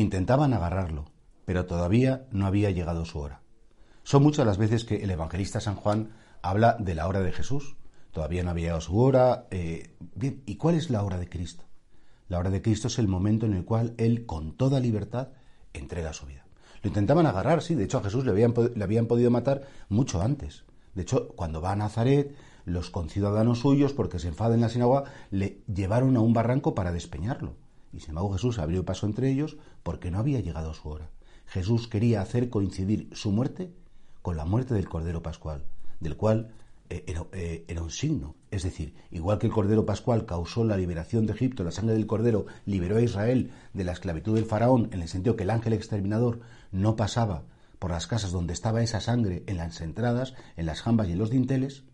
Intentaban agarrarlo, pero todavía no había llegado su hora. Son muchas las veces que el evangelista San Juan habla de la hora de Jesús. Todavía no había llegado su hora. Eh, ¿y cuál es la hora de Cristo? La hora de Cristo es el momento en el cual Él, con toda libertad, entrega su vida. Lo intentaban agarrar, sí, de hecho a Jesús le habían, podido matar mucho antes. De hecho, cuando va a Nazaret, los conciudadanos suyos, porque se enfadan en la sinagoga, le llevaron a un barranco para despeñarlo. Y sin embargo Jesús abrió paso entre ellos porque no había llegado su hora. Jesús quería hacer coincidir su muerte con la muerte del Cordero Pascual, del cual eh, eh, era, un signo. Es decir, igual que el Cordero Pascual causó la liberación de Egipto, la sangre del Cordero liberó a Israel de la esclavitud del faraón, en el sentido que el ángel exterminador no pasaba por las casas donde estaba esa sangre, en las entradas, en las jambas y en los dinteles,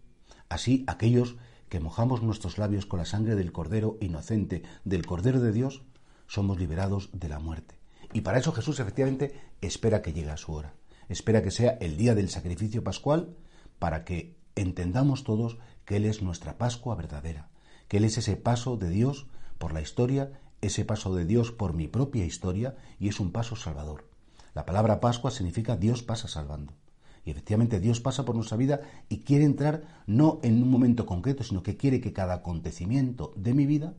así aquellos que mojamos nuestros labios con la sangre del Cordero inocente, del Cordero de Dios, somos liberados de la muerte. Y para eso Jesús efectivamente espera que llegue a su hora espera que sea el día del sacrificio pascual para que entendamos todos que Él es nuestra Pascua verdadera, que Él es ese paso de Dios por la historia, ese paso de Dios por mi propia historia y es un paso salvador. La palabra Pascua significa Dios pasa salvando. Y efectivamente Dios pasa por nuestra vida y quiere entrar no en un momento concreto, sino que quiere que cada acontecimiento de mi vida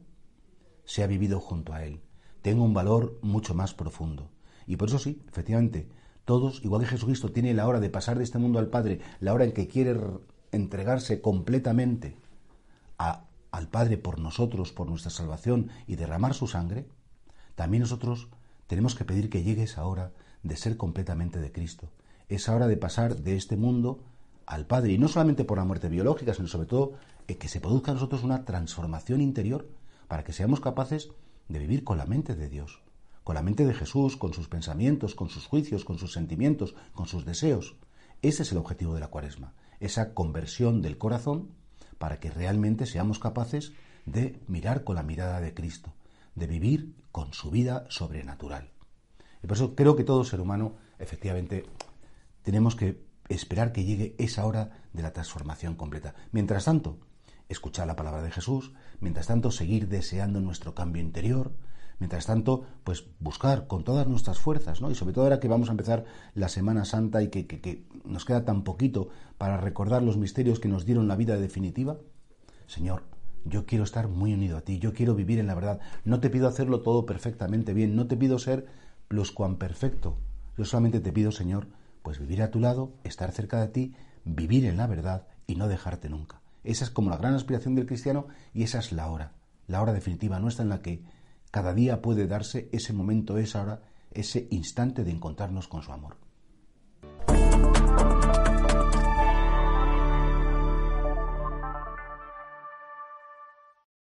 sea vivido junto a Él, tenga un valor mucho más profundo. Y por eso sí, efectivamente, todos, igual que Jesucristo tiene la hora de pasar de este mundo al Padre, la hora en que quiere entregarse completamente al Padre por nosotros, por nuestra salvación y derramar su sangre, también nosotros tenemos que pedir que llegue esa hora de ser completamente de Cristo, esa hora de pasar de este mundo al Padre, y no solamente por la muerte biológica, sino sobre todo eh, que se produzca en nosotros una transformación interior para que seamos capaces de vivir con la mente de Dios, con la mente de Jesús, con sus pensamientos, con sus juicios, con sus sentimientos, con sus deseos. Ese es el objetivo de la cuaresma, esa conversión del corazón para que realmente seamos capaces de mirar con la mirada de Cristo, de vivir con su vida sobrenatural. Y por eso creo que todo ser humano, efectivamente, tenemos que esperar que llegue esa hora de la transformación completa. Mientras tanto, escuchar la palabra de Jesús, mientras tanto, seguir deseando nuestro cambio interior, Mientras tanto, pues buscar con todas nuestras fuerzas, ¿no? Y sobre todo ahora que vamos a empezar la Semana Santa y que, nos queda tan poquito para recordar los misterios que nos dieron la vida definitiva, Señor, yo quiero estar muy unido a ti, yo quiero vivir en la verdad. No te pido hacerlo todo perfectamente bien, no te pido ser perfecto. Yo solamente te pido, Señor, pues vivir a tu lado, estar cerca de ti, vivir en la verdad y no dejarte nunca. Esa es como la gran aspiración del cristiano y esa es la hora, la hora definitiva nuestra en la que cada día puede darse ese momento, esa hora, ese instante de encontrarnos con su amor.